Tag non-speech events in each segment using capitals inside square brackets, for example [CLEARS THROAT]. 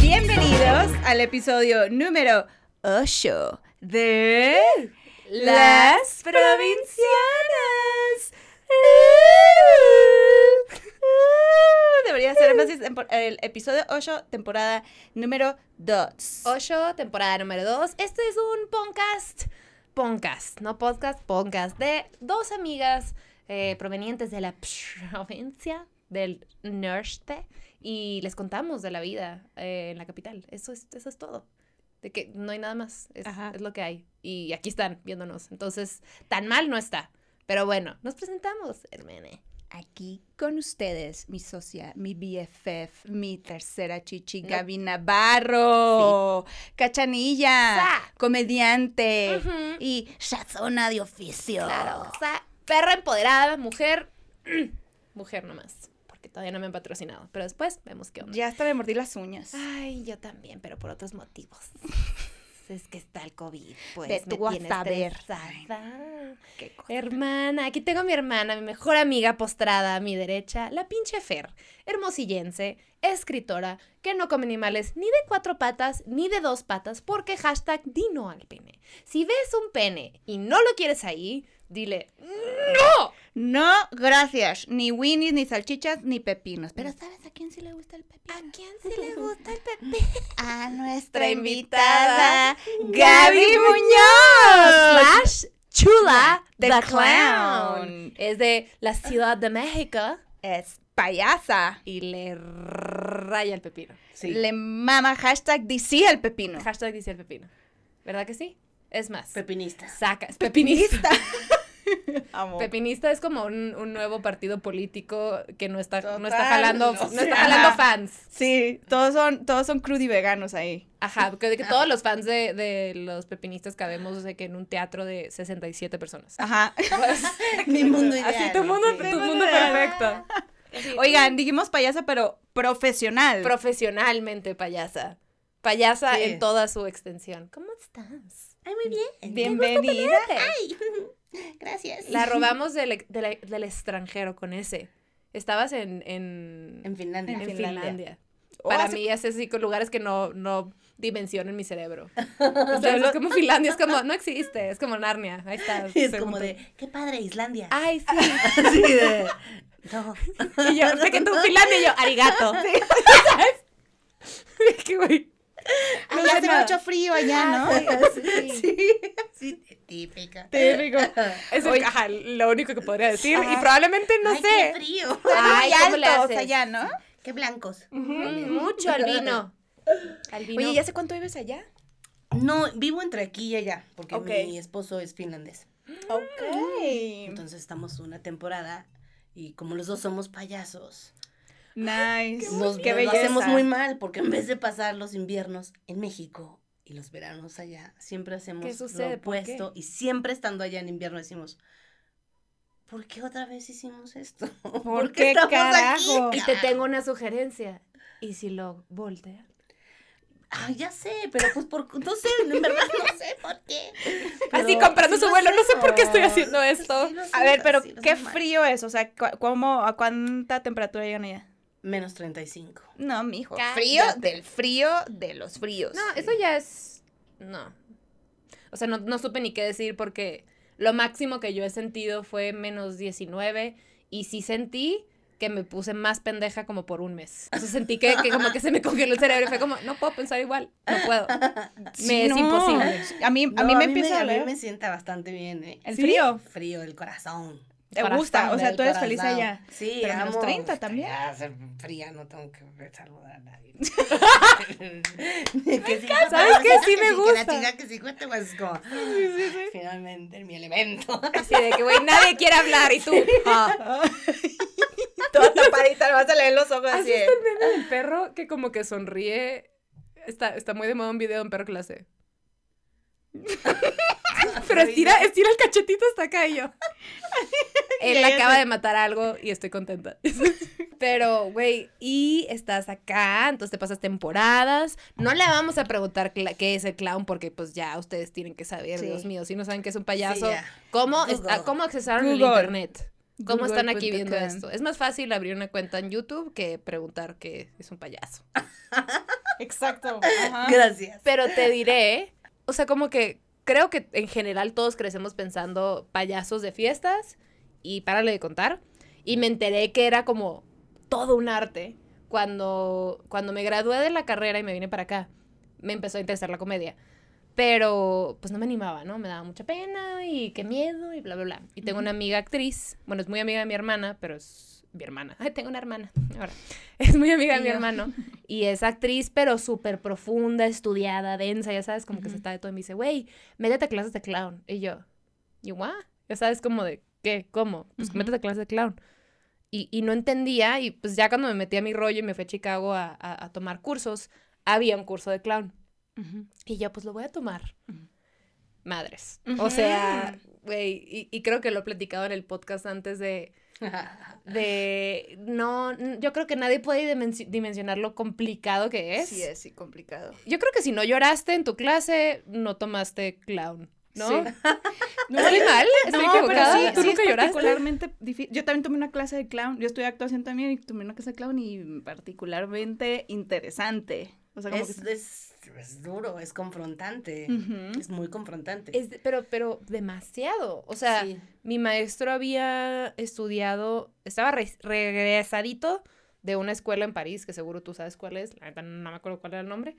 Bienvenidos al episodio número 8 de Las Provincianas. [LAUGHS] Debería ser énfasis en el episodio 8, temporada número 2. 8, temporada número 2. Este es un podcast, podcast, no podcast, podcast de dos amigas eh, provenientes de la [LAUGHS] provincia del norte y les contamos de la vida eh, en la capital. Eso es, eso es todo. De que no hay nada más, es, es lo que hay. Y aquí están viéndonos. Entonces, tan mal no está. Pero bueno, nos presentamos, hermane. Aquí con ustedes, mi socia, mi BFF, mi tercera chichi, Gaby Navarro, cachanilla, Sa. comediante y shazona de oficio. Claro, o sea, perra empoderada, mujer, [CLEARS THROAT] mujer nomás, porque todavía no me han patrocinado, pero después vemos qué onda. Ya hasta me mordí las uñas. Ay, yo también, pero por otros motivos. [LAUGHS] es que está el COVID, pues Ve me tú a tiene saber. estresada. Qué cosa. Hermana, aquí tengo a mi hermana, mi mejor amiga postrada a mi derecha, la pinche Fer, hermosillense, escritora, que no come animales ni de cuatro patas ni de dos patas, porque hashtag dino al pene. Si ves un pene y no lo quieres ahí, dile ¡No! No, gracias. Ni winnies, ni salchichas, ni pepinos. Pero ¿sabes a quién sí le gusta el pepino? ¿A quién sí le gusta el pepino? [LAUGHS] A nuestra invitada, Gaby Muñoz. Slash Chula The the, Clown. clown. Es de la Ciudad de México Es payasa. y le raya el pepino. Sí. Le mama hashtag DC al pepino. Hashtag dice el pepino. ¿Verdad que sí? Es más. Pepinista. saca. es Pepinista. [LAUGHS] [LAUGHS] Amo. Pepinista es como un, un nuevo partido político que no está, no está jalando, no está jalando fans. Sí, todos son, todos son crudy veganos ahí. Ajá, porque de que todos los fans de, de los pepinistas cabemos de que en un teatro de 67 personas. Ajá. [LAUGHS] [LAUGHS] Mi mundo ideal. Así tu mundo, sí. tu mundo perfecto. Oigan, dijimos payasa, pero profesional. profesionalmente payasa. Payasa Sí. en toda su extensión. ¿Cómo estás? Ay, muy bien. Bienvenida. Ay, [LAUGHS] gracias. La [LAUGHS] robamos del, del- del extranjero con ese. Estabas en, en, En Finlandia. en En Finlandia. Finlandia. Para hace- mí es así con lugares que no, no dimensionan mi cerebro. [LAUGHS] O sea, es como Finlandia, es como, no existe, es como Narnia. Ahí está. Es como de, qué padre, Islandia. Ay, sí. Así de, no. Y yo, sé que tú Finlandia y yo, arigato. ¿Sabes? Que güey. Ay, sé hace nada. mucho frío allá, ¿no? Sí. [LAUGHS] Sí, sí, típica. Típico. [LAUGHS] Es el- ajá, lo único que podría decir. Y probablemente no Ay, sé. qué frío. Ay, ¿cómo le allá, ¿no? Qué blancos. Mucho al vino. Al vino. Oye, ¿ya hace cuánto vives allá? No, vivo entre aquí y allá, porque mi esposo es finlandés. Ok. Entonces estamos una temporada y como los dos somos payasos, Nice. nos, Qué nos lo belleza. hacemos muy mal porque en vez de pasar los inviernos en México y los veranos allá, siempre hacemos ¿Qué lo ¿Por qué? opuesto y siempre estando allá en invierno decimos, ¿por qué otra vez hicimos esto? [LAUGHS] ¿Por, qué estamos carajo? aquí? Y te tengo una sugerencia. ¿Y si lo voltea? Ay, ya sé, pero pues por, no sé, en verdad no sé por qué. Así comprando sí su lo vuelo, no sé por qué estoy haciendo esto. Sí A ver, pero qué mal. frío es, o sea, ¿cómo, a cuánta temperatura llegan allá? Menos 35. No, mijo. Cállate. Frío del frío de los fríos. No, eso ya es. No. O sea, no, no supe ni qué decir porque lo máximo que yo he sentido fue menos 19 y sí sentí que me puse más pendeja como por un mes. O sea, sentí que, que como que se me congeló el cerebro y fue como, no puedo pensar igual, no puedo. [LAUGHS] Sí, Me es no. imposible. A mí, a No, mí me empieza a a mí me sienta bastante bien, ¿eh? el ¿Sí? frío. Frío del corazón. ¿Te gusta? O sea, tú eres feliz allá. Sí, Pero menos amo. 30 también. Ya, ser fría, no tengo que saludar a nadie. [LAUGHS] [LAUGHS] que sí, ¿Sabes qué? Sí me Que la gusta. chica que sí cuente, pues es como, finalmente, en mi elemento. Así de que, güey, nadie quiere hablar y tú. ah. [LAUGHS] Toda tapadita, le vas a leer los ojos ¿Has así. visto el meme del perro que como que sonríe? Está, está muy de moda un video de un perro hace. [LAUGHS] Pero estira, estira el cachetito hasta acá y yo. [LAUGHS] Él acaba de matar algo y estoy contenta. [LAUGHS] Pero, güey, y estás acá, entonces te pasas temporadas. No le vamos a preguntar qué es el clown porque pues ya ustedes tienen que saber, Sí. Dios mío, si no saben qué es un payaso. ya. ¿Cómo, está- ¿Cómo accesaron el internet? ¿Cómo están aquí viendo esto? Es más fácil abrir una cuenta en YouTube que preguntar qué es un payaso. Exacto. Gracias. Pero te diré, o sea, como que creo que en general todos crecemos pensando payasos de fiestas y párale de contar. Y me enteré que era como todo un arte cuando, cuando me gradué de la carrera y me vine para acá. Me empezó a interesar la comedia. Pero pues no me animaba, ¿no? Me daba mucha pena y qué miedo y bla, bla, bla. Y tengo una amiga actriz, bueno, es muy amiga de mi hermana, pero es mi hermana. Ay, tengo una hermana. Ahora, [LAUGHS] es muy amiga de mi hermano. [LAUGHS] Y es actriz, pero súper profunda, estudiada, densa, ya sabes, como que se está de todo. Y me dice, güey, métete a clases de clown. Y yo, ¿y what? Ya sabes, como de, ¿qué? ¿Cómo? Pues métete a clases de clown. Y, y no entendía, y pues ya cuando me metí a mi rollo y me fui a Chicago a, a- a tomar cursos, había un curso de clown. Y yo, pues lo voy a tomar. Madres. O sea, güey, y, y creo que lo he platicado en el podcast antes de, [LAUGHS] de, no, yo creo que nadie puede dimensi- dimensionar lo complicado que es. Sí, es sí, complicado. Yo creo que si no lloraste en tu clase, no tomaste clown, ¿no? Sí. [LAUGHS] ¿Estoy mal? [LAUGHS] ¿Estoy No, equivocada? pero sí, ¿Tú sí nunca es lloraste? particularmente difícil. Yo también tomé una clase de clown. Yo estudié actuación también y tomé una clase de clown y particularmente interesante. O sea, como Es, que... es, es duro, es confrontante. Es muy confrontante. Es pero, pero demasiado. O sea, Sí. mi maestro había estudiado, estaba re- regresadito de una escuela en París, que seguro tú sabes cuál es, la neta no me acuerdo cuál era el nombre,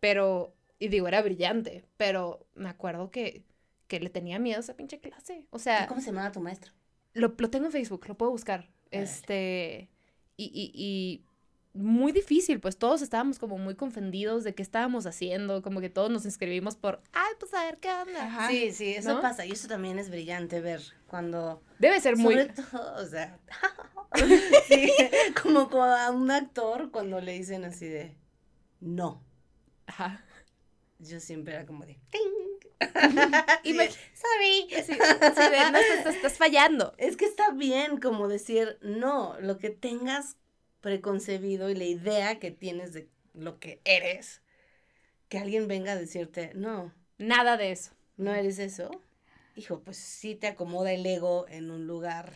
pero, y digo, era brillante, pero me acuerdo que, que le tenía miedo a esa pinche clase. O sea, ¿Cómo se llamaba tu maestro? lo, lo tengo en Facebook, lo puedo buscar. Este, y, y, y muy difícil, pues todos estábamos como muy confundidos de qué estábamos haciendo, como que todos nos inscribimos por, ay, pues a ver qué onda. Ajá. Sí, sí, eso ¿No? pasa. Y eso también es brillante ver cuando... Debe ser muy... Sobre todo, o sea... [LAUGHS] sí, como, como a un actor cuando le dicen así de... No. Ajá. Yo siempre era como de... "Ting". Y me- Sorry. Sí, sí, no, estás, estás fallando. Es que está bien como decir, no, lo que tengas preconcebido y la idea que tienes de lo que eres, que alguien venga a decirte, no, Nada de eso. no eres eso, hijo, pues sí te acomoda el ego en un lugar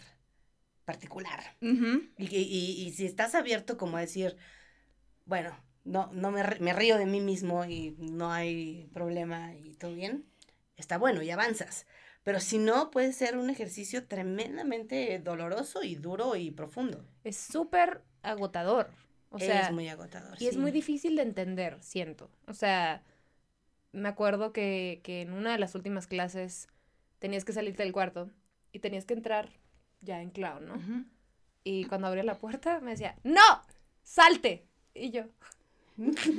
particular. Y, y- y si estás abierto como a decir, bueno, no, no me, me río de mí mismo y no hay problema y todo bien, está bueno y avanzas. Pero si no, puede ser un ejercicio tremendamente doloroso y duro y profundo. Es súper agotador. O sea, es muy agotador. y es muy difícil de entender, siento. O sea, me acuerdo que, que en una de las últimas clases tenías que salirte del cuarto y tenías que entrar ya en clown, ¿no? Y cuando abría la puerta me decía, ¡No! ¡Salte! Y yo, [LAUGHS] que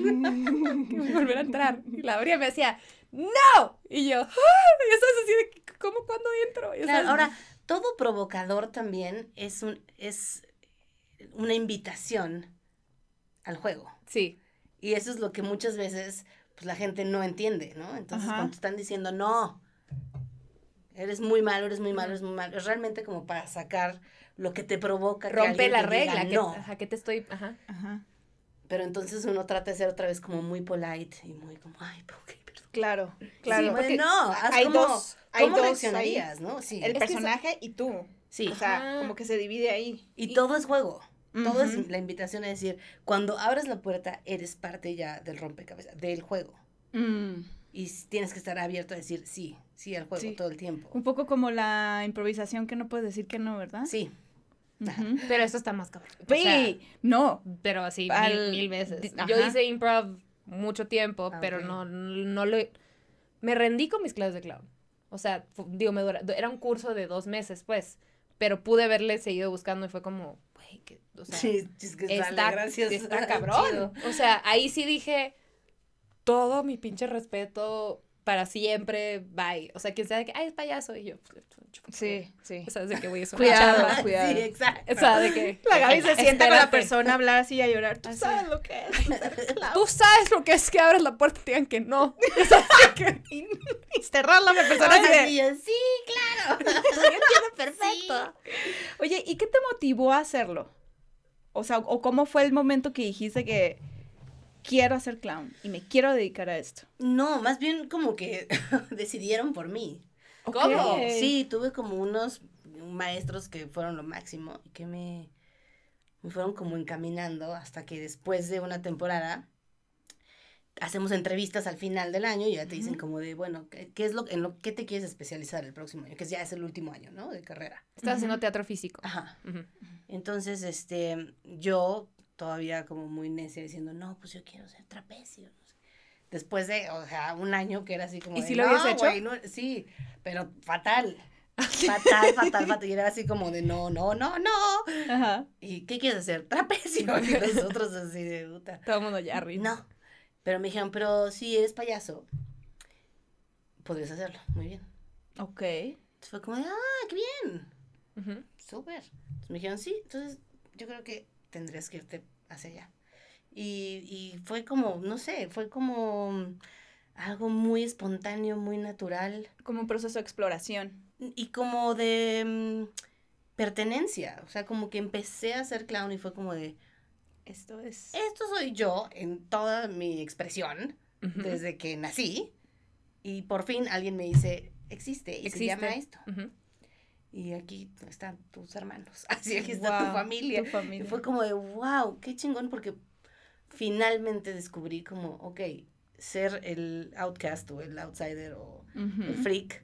volver a entrar. Y la abría y me decía, ¡No! Y yo, ¡Ah! Y estás así de, ¿cómo cuando entro? Y Claro, ahora, todo provocador también es, un, es una invitación al juego. Sí, Y eso es lo que muchas veces pues, la gente no entiende, ¿no? Entonces, Ajá. cuando están diciendo, no, eres muy malo, eres muy malo, eres muy malo, es realmente como para sacar lo que te provoca. rompe la te diga regla. que, no. ajá, que te estoy, ajá. Ajá. Pero entonces uno trata de ser otra vez como muy polite y muy como, ay, ok, perdón. Claro, claro. Sí, porque no, haz hay como, dos- hay ¿cómo dos reaccionarías, no? Sí. El Es que eso- personaje y tú. Sí. O sea, Ajá. como que se divide ahí. Y todo es juego. Todo es la invitación a decir, cuando abres la puerta, eres parte ya del rompecabezas, del juego. Mm. Y tienes que estar abierto a decir sí, sí al juego Sí. todo el tiempo. Un poco como la improvisación que no puedes decir que no, ¿verdad? Sí. Pero esto está más cabrón. O sea, no. pero así Al- mil, mil veces. Yo hice improv mucho tiempo, Ah, pero no, no lo... Me rendí con mis clases de clown. O sea, digo, me dura- era un curso de dos meses, pues. Pero pude haberle seguido buscando y fue como, güey, que, o sea, sí, es que sale, está, gracias. está [LAUGHS] cabrón. O sea, ahí sí dije, todo mi pinche respeto para siempre, bye. O sea, quien sea de que, ay, es payaso. Y yo, pues, Sí, sí. O sea, de que, es una Cuidado, chamba. [LAUGHS] cuidado. Sí, exacto. O sea, de que... La Gaby se sienta con la Espérate. persona a hablar así y a llorar. Tú Así. sabes lo que es. Tú sabes lo que es que abres la puerta y te digan que no. [LAUGHS] Y cerrarla [LAUGHS] a la persona así de. y yo, sí, claro. "¿Tú ya entiendes perfecto. Oye, ¿y qué te motivó a hacerlo? O sea, o cómo fue el momento que dijiste que quiero ser clown y me quiero dedicar a esto. No, más bien como que [LAUGHS] decidieron por mí. ¿Cómo? Sí, tuve como unos maestros que fueron lo máximo y que me, me fueron como encaminando hasta que después de una temporada hacemos entrevistas al final del año y ya te dicen como de, bueno, ¿qué, qué es lo en lo que te quieres especializar el próximo año? Que ya es el último año, ¿no? De carrera. Estás Ujú. haciendo teatro físico. Ajá. Entonces, este, yo todavía como muy necia diciendo, no, pues yo quiero ser trapecio. no sé. Después de, o sea, un año que era así como. ¿Y de, si lo habías "No, hecho?" güey, no", sí, pero fatal. [LAUGHS] Fatal, fatal, fatal. Y era así como de, no, no, no, no. Ajá. ¿Y qué quieres hacer? Trapecio. [LAUGHS] Y nosotros así de puta. Todo el mundo ya ríe. No. Pero me dijeron, pero si eres payaso, podrías hacerlo. Muy bien. Ok. Entonces fue como de, ah, qué bien. Ujú. Súper. Entonces me dijeron, sí, entonces yo creo que tendrías que irte hacia allá. Y, y fue como, no sé, fue como algo muy espontáneo, muy natural Como un proceso de exploración. y como de mm, pertenencia. O sea, como que empecé a ser clown y fue como de, Esto es. esto soy yo en toda mi expresión Ujú. desde que nací. Y por fin alguien me dice, existe y se Existe. llama esto. Ujú. Y aquí están tus hermanos. [LAUGHS] Así aquí está tu familia. Tu familia. Y fue como de, wow, qué chingón, porque finalmente descubrí como, ok, ser el outcast o el outsider o el freak,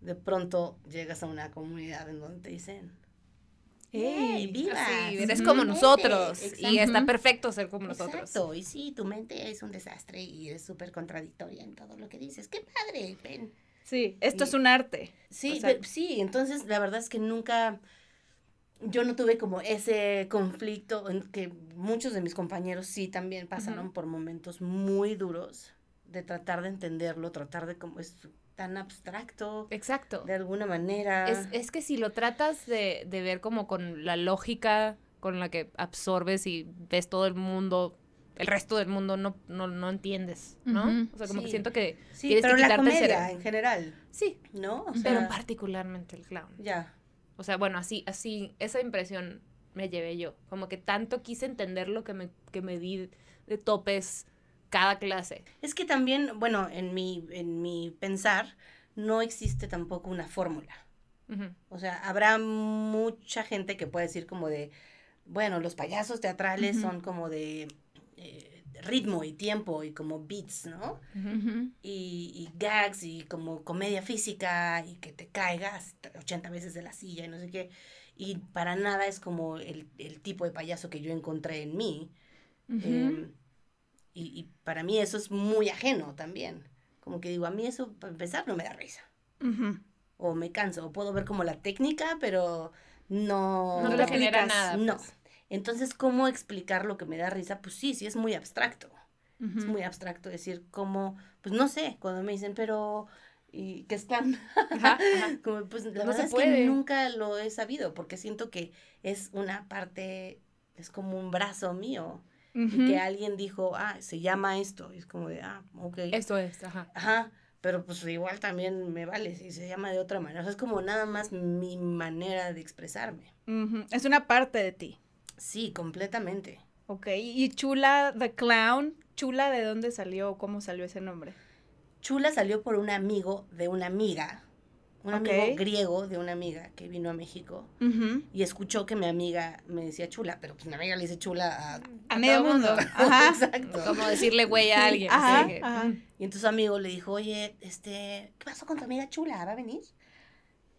de pronto llegas a una comunidad en donde te dicen, Ey, ¡Ey, vivas! Sí, eres como Vente". nosotros. Y está perfecto ser como nosotros. Exacto, y sí, tu mente es un desastre y eres súper contradictoria en todo lo que dices. ¡Qué padre! Ven. Sí, esto Y- es un arte. Sí, O sea- pe- sí, entonces la verdad es que nunca, yo no tuve como ese conflicto en que muchos de mis compañeros sí también pasaron por momentos muy duros de tratar de entenderlo, tratar de como es tan abstracto Exacto. de alguna manera. Es, es que si lo tratas de, de ver como con la lógica con la que absorbes y ves todo el mundo, el resto del mundo no, no, no entiendes, ¿no? O sea, como que siento que sí, tienes que pero la quitarte el comedia cerebro. en general, sí, ¿no? O pero sea, particularmente el clown. ya. O sea, bueno, así, así, esa impresión me llevé yo. Como que tanto quise entender lo que me, que me di de topes cada clase. Es que también, bueno, en mi, en mi pensar, no existe tampoco una fórmula. O sea, habrá mucha gente que puede decir como de, bueno, los payasos teatrales son como de eh, ritmo y tiempo y como beats, ¿no? Ujú. Ujú. Y, y gags y como comedia física y que te caigas 80 veces de la silla y no sé qué. Y para nada es como el, el tipo de payaso que yo encontré en mí. Ujú. Em, y, y para mí eso es muy ajeno también. Como que digo, a mí eso, para empezar, no me da risa. Ujú. O me canso. O puedo ver como la técnica, pero no... No te genera nada. No. Entonces, ¿cómo explicar lo que me da risa? Pues sí, sí es muy abstracto. Es muy abstracto decir cómo, pues no sé, cuando me dicen, pero, ¿y qué están? Ajá, [LAUGHS] ajá. Como, pues la No verdad es que nunca lo he sabido, porque siento que es una parte, es como un brazo mío. Y que alguien dijo, ah, se llama esto. Y es como de, ah, ok. Eso es, ajá. Ajá, pero pues igual también me vale si se llama de otra manera. O sea, es como nada más mi manera de expresarme. Es una parte de ti. Sí, completamente. Ok. Y Chula the Clown, Chula, ¿de dónde salió? ¿Cómo salió ese nombre? Chula salió por un amigo de una amiga, un amigo griego de una amiga que vino a México y escuchó que mi amiga me decía chula, pero pues mi amiga le dice chula a... A medio todo mundo. mundo. [LAUGHS] Ajá. Exacto. Como decirle güey a alguien. ajá. Y entonces su amigo le dijo, oye, este, ¿qué pasó con tu amiga chula? ¿Va a venir?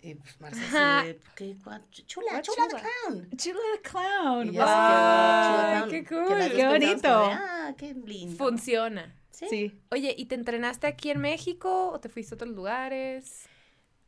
Y pues Marcia así de, ¿qué? cua- Chula, ¿Cuál chula, the chula? clown. Chula the Clown. Chula ¡Wow! Clown, ¡Qué cool! ¡Qué bonito! de, ah, qué lindo. Funciona. ¿Sí? Sí. Oye, ¿y te entrenaste aquí en México o te fuiste a otros lugares?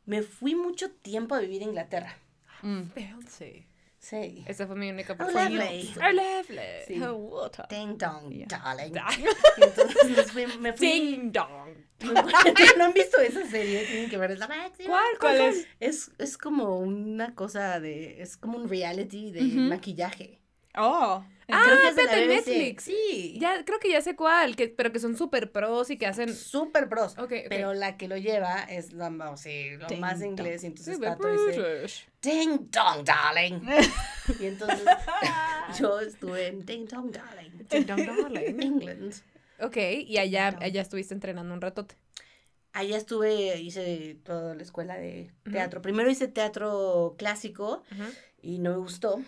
Me fui mucho tiempo a vivir a Inglaterra. Mm. Sí. Sí. Esa fue mi única oportunidad. lovely. Oh, lovely. Sí. Oh, water. Ding dong, Yeah. darling. [LAUGHS] Entonces fui, me fui Ding dong. [LAUGHS] ¿No han visto esa serie? Tienen que ver, es la máxima. ¿Cuál? ¿Cuál es? Es, es como una cosa de, es como un reality de Ujú. maquillaje. Oh. Ah, que es de espérate. Netflix. Sí. Ya, creo que ya sé cuál, que, pero que son súper pros y que hacen... Súper pros. Ok, ok. Pero la que lo lleva es la, o sea, lo Ding más dong. inglés. Y entonces Pato dice, British. Ding dong, darling. [LAUGHS] y entonces [LAUGHS] yo estuve en Ding dong, darling. Ding dong, darling. England. Ok, y allá, allá estuviste entrenando un ratote. Allá estuve, hice toda la escuela de teatro. Primero hice teatro clásico y no me gustó.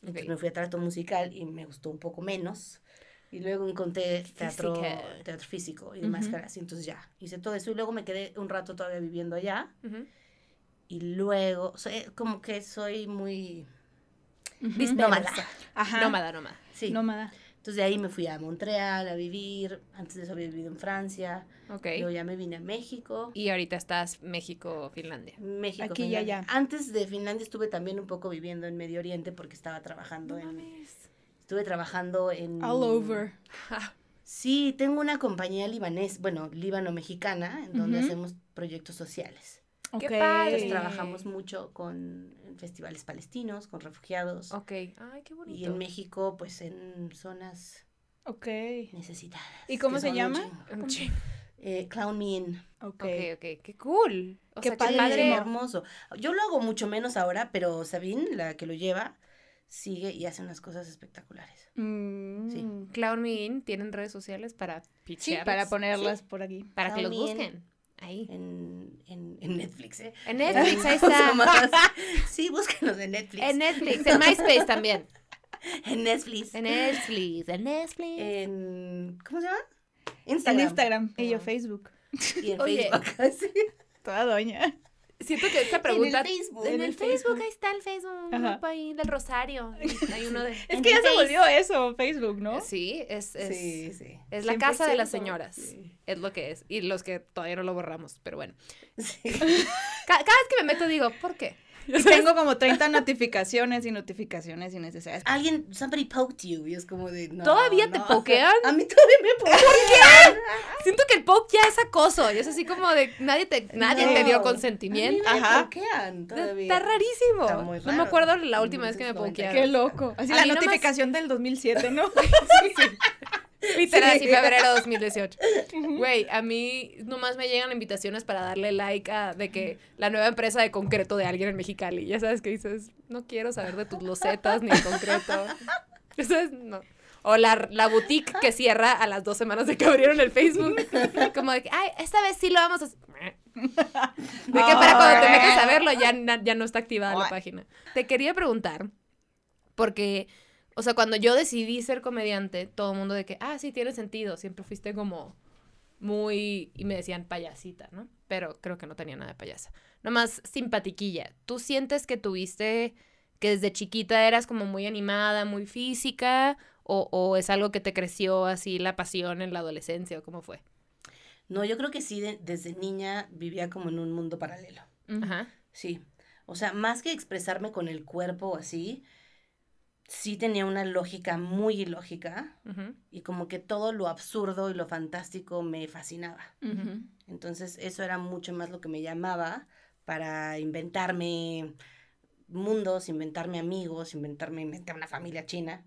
Entonces me fui a teatro musical y me gustó un poco menos. Y luego encontré teatro, Física. teatro físico y de Ujú. máscaras. Y entonces ya, hice todo eso. Y luego me quedé un rato todavía viviendo allá. Y luego, soy, como que soy muy Ujú. nómada. Ajá. Nómada, nómada. Sí. Nómada. Entonces de ahí me fui a Montreal a vivir. Antes de eso había vivido en Francia. Ok. Luego ya me vine a México. Y ahorita estás México, Finlandia. México. Aquí y Finlandia. allá. Antes de Finlandia estuve también un poco viviendo en Medio Oriente porque estaba trabajando en... Estuve trabajando en... All over. Sí, tengo una compañía libanés, bueno, líbano-mexicana, en donde hacemos proyectos sociales. Ok. padre! Entonces trabajamos mucho con festivales palestinos, con refugiados. ok. Ay, qué bonito. Y en México, pues en zonas necesitadas. ¿Y cómo se un llama? Un Eh, Clown Me In. Ok. Ok, ok. Qué cool. O Qué sea, padre. qué padre. hermoso. Yo lo hago mucho menos ahora, pero Sabine, la que lo lleva, sigue y hace unas cosas espectaculares. Mm. Sí. Clown Me In tienen redes sociales para Sí, para ponerlas por aquí. Para que los busquen. Ahí. En, en, en Netflix, ¿eh? En Netflix, ahí [LAUGHS] está. Sí, búsquenos en Netflix. En Netflix, en MySpace también. [LAUGHS] En Netflix. En Netflix, en Netflix. En- ¿Cómo se llama? En Instagram. Y yo. Facebook. Y en [LAUGHS] Oye. Facebook. Sí. Toda doña. Siento que esta pregunta... En el Facebook. En En el el Facebook, Facebook. ahí está el Facebook, un grupo ahí del Rosario. [LAUGHS] Hay uno de... Es que ya se volvió eso, Facebook, ¿no? Sí, es, es, Sí, sí. es la casa de las 100%. señoras. Sí. Es lo que es. Y los que todavía no lo borramos, pero bueno. Sí. [LAUGHS] Cada vez que me meto digo, ¿por qué? [LAUGHS] Y tengo como 30 notificaciones y notificaciones innecesarias. Alguien, somebody poked you. Y es como de. No, ¿Todavía te no. pokean? A mí todavía me pokean. [LAUGHS] Siento que el poke ya es acoso. Y es así como de nadie te, nadie No. te dio A mí consentimiento. me Ajá. pokean todavía. Está rarísimo. Está muy No me raro. acuerdo la última vez que me 1990. pokearon. Qué loco. Así A la mí nomás- notificación del 2007, ¿no? [LAUGHS] [LAUGHS] Literal, Sí. febrero 2018. Güey, a mí nomás me llegan invitaciones para darle like a de que la nueva empresa de concreto de alguien en Mexicali. Ya sabes que dices, no quiero saber de tus losetas ni el concreto. [LAUGHS] No. O la, la boutique que cierra a las dos semanas de que abrieron el Facebook. [LAUGHS] Como de que, ay, esta vez sí lo vamos a hacer. De que para cuando te metas a verlo ya, ya no está activada la página. Te quería preguntar, porque, o sea, cuando yo decidí ser comediante, todo el mundo de que, ah, sí, tiene sentido, siempre fuiste como muy, y me decían payasita, ¿no? Pero creo que no tenía nada de payasa. Nomás simpatiquilla. ¿Tú sientes que tuviste, que desde chiquita eras como muy animada, muy física, o, o es algo que te creció así la pasión en la adolescencia, o cómo fue? No, yo creo que sí, de- desde niña vivía como en un mundo paralelo. Ajá. Sí. O sea, más que expresarme con el cuerpo así, sí tenía una lógica muy ilógica y como que todo lo absurdo y lo fantástico me fascinaba. Entonces eso era mucho más lo que me llamaba para inventarme mundos, inventarme amigos, inventarme inventar una familia china.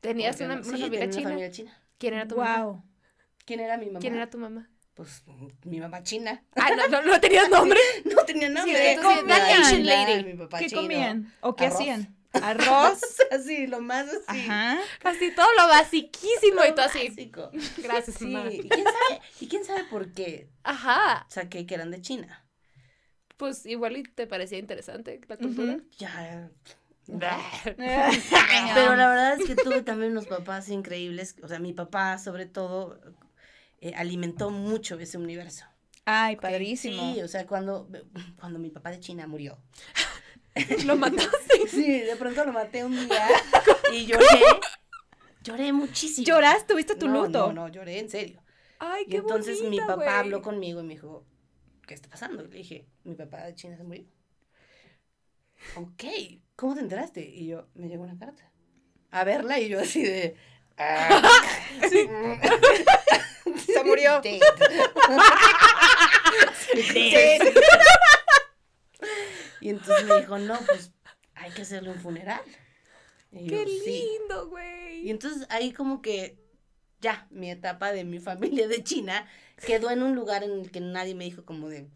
¿Tenías Porque una, sí, familia tenía china? una familia china. ¿Quién era tu mamá? Wow. ¿Quién era mi mamá? ¿Quién era tu mamá? Pues mi mamá china. Ah, no, no, no tenías [LAUGHS] nombre. No tenía nombre. ¿qué Entonces, comían? la Asian China, lady, mi papá ¿Qué chino. comían? ¿O qué Arroz. hacían? Arroz. [LAUGHS] Así, lo más así. Ajá. Así todo lo basiquísimo y todo así. básico. Gracias, Sí, mamá. ¿y quién sabe? ¿Y quién sabe por qué Ajá. saqué que eran de China? Pues igual y te parecía interesante la cultura. Ya. Pero [LAUGHS] Pero la verdad es que tuve también unos papás increíbles. O sea, mi papá, sobre todo, eh, alimentó mucho ese universo. Ay, padrísimo. Sí, o sea, cuando, cuando mi papá de China murió. [LAUGHS] lo mataste. Sí, de pronto lo maté un día y [LAUGHS] lloré. Lloré muchísimo. ¿Lloraste? ¿Tuviste tu no, luto? No, no, lloré en serio. Ay, Y qué entonces mi papá habló conmigo y me dijo, ¿qué está pasando? Y le dije, mi papá de China se murió. Ok, ¿cómo te enteraste? Y yo, me llegó una carta. A verla y yo así de... "Ah, [LAUGHS] Se murió. dead". Sí. [LAUGHS] Y entonces me dijo, no, pues hay que hacerle un funeral. Y ¡Qué yo, "Sí". lindo, güey! Y entonces ahí como que ya, mi etapa de mi [LAUGHS] familia de China quedó en un lugar en el que nadie me dijo como de...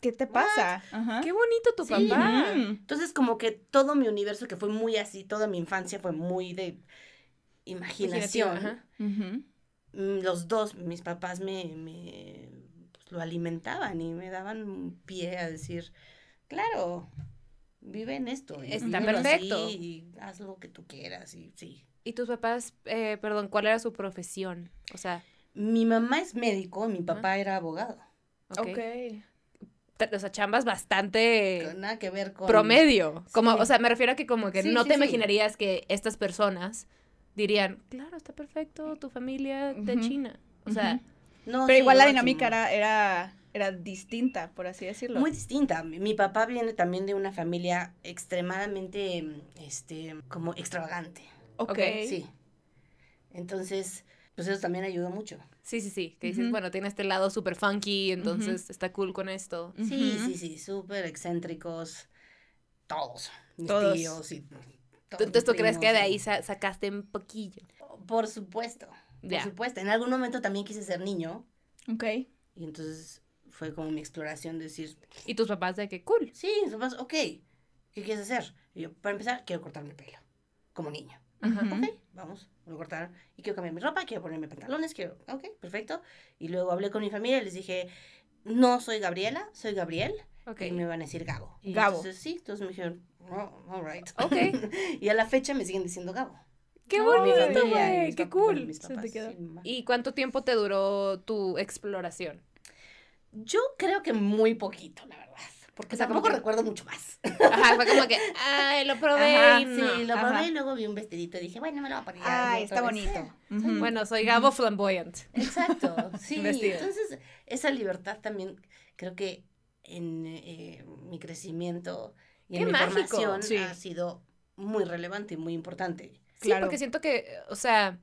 ¿Qué te pasa? Ajá. ¡Qué bonito tu Sí. papá! Entonces como que todo mi universo que fue muy así, toda mi infancia fue muy de imaginación. Ajá. Mm, Los dos, mis papás me, me pues, lo alimentaban y me daban un pie a decir, claro, vive en esto. y Está vívelo así, perfecto. y haz lo que tú quieras y sí. ¿Y tus papás, eh, perdón, cuál era su profesión? O sea, Mi mamá es médico y mi papá era abogado. ok. Ok. Te- O sea, chambas bastante Con Nada que ver con... promedio. Como, Sí. o sea, me refiero a que como que Sí, no sí, te sí. imaginarías que estas personas dirían, claro, está perfecto, tu familia de. China. O sea. No, Pero sí, igual la dinámica era, era, era distinta, por así decirlo. Muy distinta. Mi, mi papá viene también de una familia extremadamente, este, como extravagante. ok. Sí. Entonces, pues eso también ayudó mucho. sí, sí, sí. Que dices, bueno, tiene este lado súper funky, entonces está cool con esto. Sí, sí, sí, súper excéntricos. Todos. Mis Todos. tíos y todos Tú- Entonces, ¿tú crees que de ahí sa- sacaste un poquillo? Por supuesto. Por supuesto. En algún momento también quise ser niño. Ok. Y entonces fue como mi exploración de decir, Y tus papás de que cool. sí, mis papás, ok, ¿qué quieres hacer? Y yo, para empezar, quiero cortarme el pelo. Como niño. Ajá. Ujú. Ok, vamos, voy a cortar. Y quiero cambiar mi ropa, quiero ponerme pantalones, quiero... Ok, perfecto. Y luego hablé con mi familia y les dije, no soy Gabriela, soy Gabriel. Ok. Y me van a decir Gabo. Y Gabo. Entonces, sí, entonces me dijeron, oh, all right. Ok. [LAUGHS] y a la fecha me siguen diciendo Gabo. ¡Qué bonito, güey! ¡Qué cool! mis Se te papás, sí. ¿Y cuánto tiempo te duró tu exploración? Yo creo que muy poquito, la verdad. Porque O sea, tampoco que- recuerdo mucho más. Ajá, fue como que, [LAUGHS] ay, lo probé Ajá, y no. Sí, lo Ajá. probé y luego vi un vestidito y dije, bueno, me lo voy a poner. Ay, está bonito. Sí, Ujú. Bueno, soy Gabo Flamboyant. Exacto, [LAUGHS] sí. Entonces, esa libertad también creo que en eh, mi crecimiento y ¡Qué en mi mágico! formación Sí. ha sido muy relevante y muy importante. Sí, Claro. porque siento que, o sea,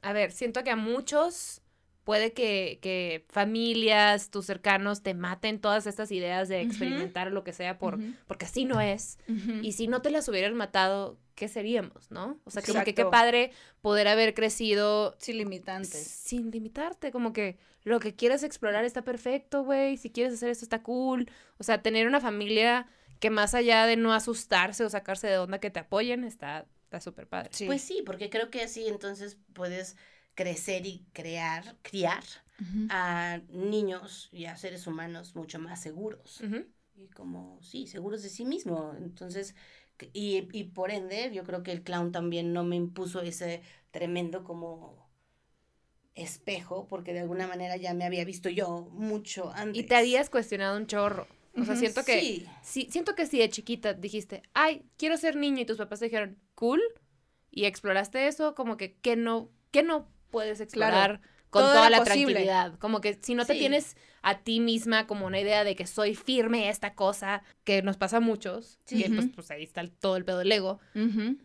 a ver, siento que a muchos puede que, que familias, tus cercanos te maten todas estas ideas de experimentar lo que sea por, porque así no es. Y si no te las hubieran matado, ¿qué seríamos, no? O sea, como que qué padre poder haber crecido Sin limitantes. sin limitarte, como que lo que quieres explorar está perfecto, güey, si quieres hacer esto está cool. O sea, tener una familia que más allá de no asustarse o sacarse de onda que te apoyen, está está súper padre. Sí. Pues sí, porque creo que así entonces puedes crecer y crear, criar a niños y a seres humanos mucho más seguros. Y como, sí, seguros de sí mismo. Entonces, y, y por ende, yo creo que el clown también no me impuso ese tremendo como espejo, porque de alguna manera ya me había visto yo mucho antes. Y te habías cuestionado un chorro. O sea, siento que Sí, sí, siento que si de chiquita dijiste, "Ay, quiero ser niño" y tus papás te dijeron, "Cool" y exploraste eso, como que que no que no puedes explorar con toda la posible. tranquilidad, como que si no te Sí. tienes a ti misma como una idea de que soy firme esta cosa, que nos pasa a muchos, Sí. que pues, pues ahí está el- todo el pedo del ego,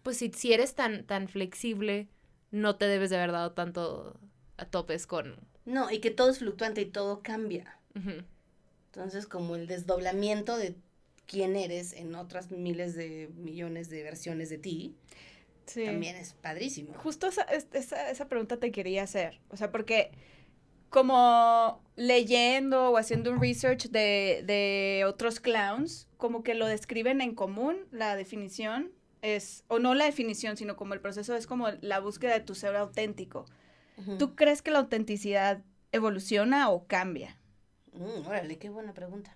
pues si, si eres tan tan flexible, no te debes de haber dado tanto a topes con no, y que todo es fluctuante y todo cambia. Entonces, como el desdoblamiento de quién eres en otras miles de millones de versiones de ti, Sí. también es padrísimo. Justo esa, es- esa, esa pregunta te quería hacer. O sea, porque como leyendo o haciendo un research de, de otros clowns, como que lo describen en común, la definición es, o no la definición, sino como el proceso es como la búsqueda de tu ser auténtico. ¿Tú crees que la autenticidad evoluciona o cambia? Mm, órale, qué buena pregunta.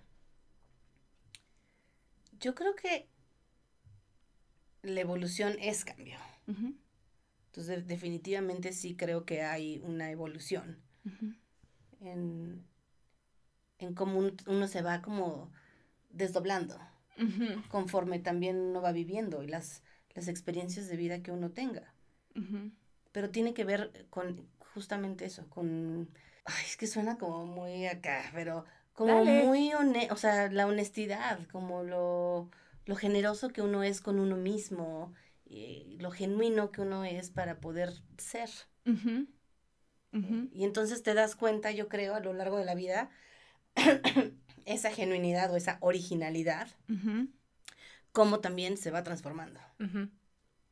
Yo creo que la evolución es cambio. Entonces, definitivamente sí creo que hay una evolución en, en cómo un- uno se va como desdoblando conforme también uno va viviendo y las, las experiencias de vida que uno tenga. Pero tiene que ver con justamente eso, con... Ay, es que suena como muy acá, pero como Dale. muy o sea, la honestidad, como lo, lo generoso que uno es con uno mismo, y lo genuino que uno es para poder ser. Ujú. Y entonces te das cuenta, yo creo, a lo largo de la vida, [COUGHS] esa genuinidad o esa originalidad, Ujú. cómo también se va transformando.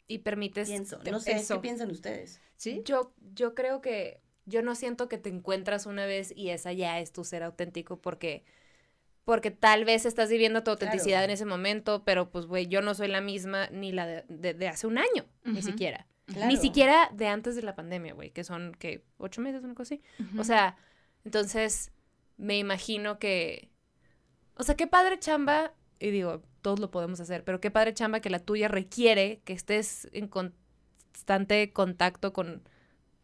Y permites... Pienso, te- no sé, eso. ¿qué piensan ustedes? ¿Sí? Yo, yo creo que yo no siento que te encuentras una vez y esa ya es tu ser auténtico porque, porque tal vez estás viviendo tu autenticidad Claro. en ese momento, pero pues, güey, yo no soy la misma ni la de, de- de hace un año, ni siquiera. Ni siquiera de antes de la pandemia, güey, que son, que ¿Ocho meses, una cosa así? O sea, entonces me imagino que. O sea, qué padre chamba. Y digo, todos lo podemos hacer, pero qué padre chamba que la tuya requiere que estés en constante contacto con,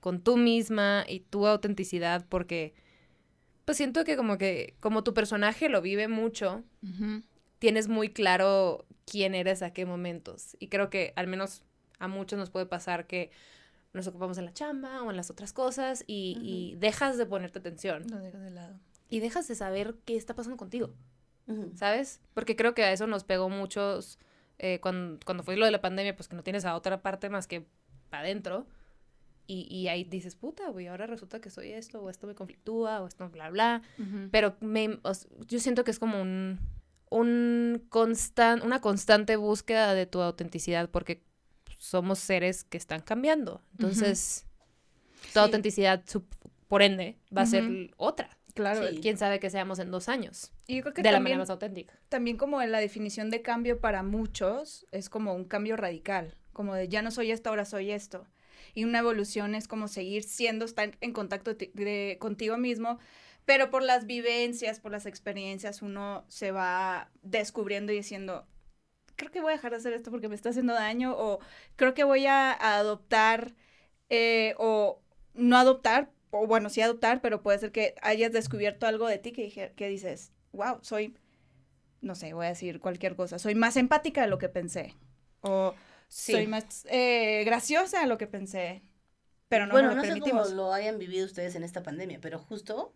con tú misma y tu autenticidad, porque. Pues siento que como que. Como tu personaje lo vive mucho, tienes muy claro quién eres a qué momentos. Y creo que al menos a muchos nos puede pasar que nos ocupamos en la chamba o en las otras cosas y, y dejas de ponerte atención Lo dejo de lado. y dejas de saber qué está pasando contigo. ¿sabes? Porque creo que a eso nos pegó muchos eh, cuando, cuando fue lo de la pandemia, pues que no tienes a otra parte más que para adentro. Y, y ahí dices, puta, güey, ahora resulta que soy esto, o esto me conflictúa, o esto bla, bla. Pero me, o yo siento que es como un, un constan, una constante búsqueda de tu autenticidad porque somos seres que están cambiando. Entonces, tu Sí. autenticidad, por ende, va a ser otra. Claro. Sí. Quién sabe que seamos en dos años. Y yo creo que de la manera más auténtica. también como la definición de cambio para muchos es como un cambio radical, como de ya no soy esto, ahora soy esto. Y una evolución es como seguir siendo, estar en contacto de- contigo mismo, pero por las vivencias, por las experiencias, uno se va descubriendo y diciendo, creo que voy a dejar de hacer esto porque me está haciendo daño, o creo que voy a adoptar, eh, o no adoptar, o bueno, sí adoptar, pero puede ser que hayas descubierto algo de ti que, que dices, wow, soy, no sé, voy a decir cualquier cosa, soy más empática de lo que pensé, o Sí. soy más eh, graciosa de lo que pensé, pero no bueno, me lo no sé permitimos. cómo lo hayan vivido ustedes en esta pandemia, pero justo,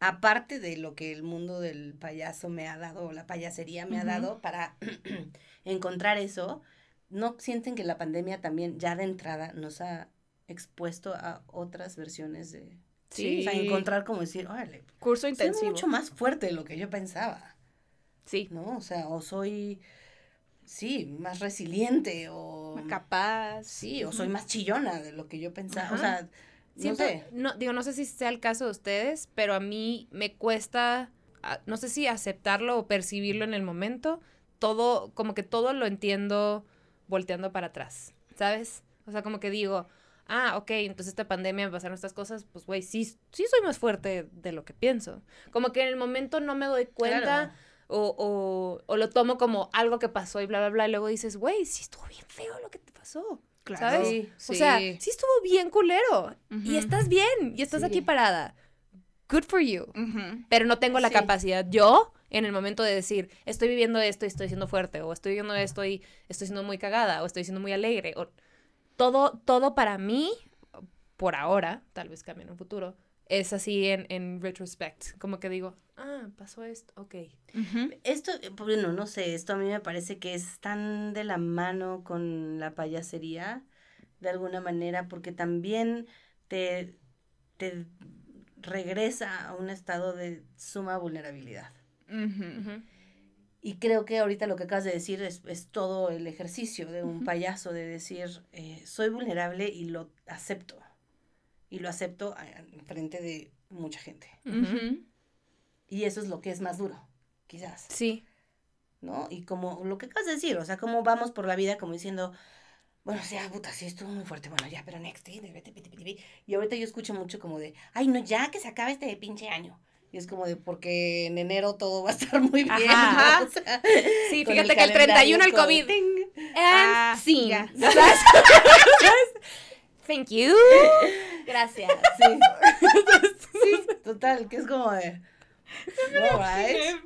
aparte de lo que el mundo del payaso me ha dado, o la payasería me ha Ujú. dado para [CLEARS THROAT] encontrar eso, ¿no sienten que la pandemia también ya de entrada nos ha expuesto a otras versiones de... Sí. O sea, encontrar como decir, órale, Curso soy intensivo. mucho más fuerte de lo que yo pensaba, Sí. ¿no? O sea, o soy, sí, más resiliente, o... capaz. Sí, o soy más chillona de lo que yo pensaba. O sea, no Siento- sé. no, digo, no sé si sea el caso de ustedes, pero a mí me cuesta, ah, no sé si aceptarlo o percibirlo en el momento. Todo, como que todo lo entiendo volteando para atrás, ¿sabes? O sea, como que digo, ah, ok, entonces esta pandemia me pasaron estas cosas, pues, güey, sí, sí soy más fuerte de lo que pienso. Como que en el momento no me doy cuenta Claro. O, o, o lo tomo como algo que pasó y bla, bla, bla, y luego dices, güey, sí estuvo bien feo lo que te pasó. Claro. ¿Sabes? Sí, O sea, sí estuvo bien culero. Y Ujú. estás bien. Y estás Sí. aquí parada. Good for you. Ujú. Pero no tengo la Sí. capacidad yo en el momento de decir, estoy viviendo esto y estoy siendo fuerte. O estoy viviendo esto y estoy siendo muy cagada. O estoy siendo muy alegre. O todo, todo para mí, por ahora, tal vez cambie en un futuro, es así en, en retrospect. Como que digo, ah, pasó esto. Ok. Ujú. Esto, eh, bueno, no sé, esto a mí me parece que es tan de la mano con la payasería, de alguna manera, porque también te, te regresa a un estado de suma vulnerabilidad. Y creo que ahorita lo que acabas de decir es, es todo el ejercicio de un payaso, de decir, eh, soy vulnerable y lo acepto. Y lo acepto en frente de mucha gente. Y eso es lo que es más duro, quizás. Sí. ¿no? Y como lo que acabas de decir, o sea, como vamos por la vida como diciendo, bueno, sí, ah, puta, sí, estuvo muy fuerte, bueno, ya, pero next, de- y ahorita yo escucho mucho como de, ay, no, ya que se acabe este pinche año. Y es como de, porque en enero todo va a estar muy bien. Ajá. ¿no? [LAUGHS] O sea, Sí, fíjate que el calendario 31 el COVID. ting. And Ah, sí. [LAUGHS] Thank you. [LAUGHS] Gracias. Sí. [LAUGHS] sí, total, que es como de, all right.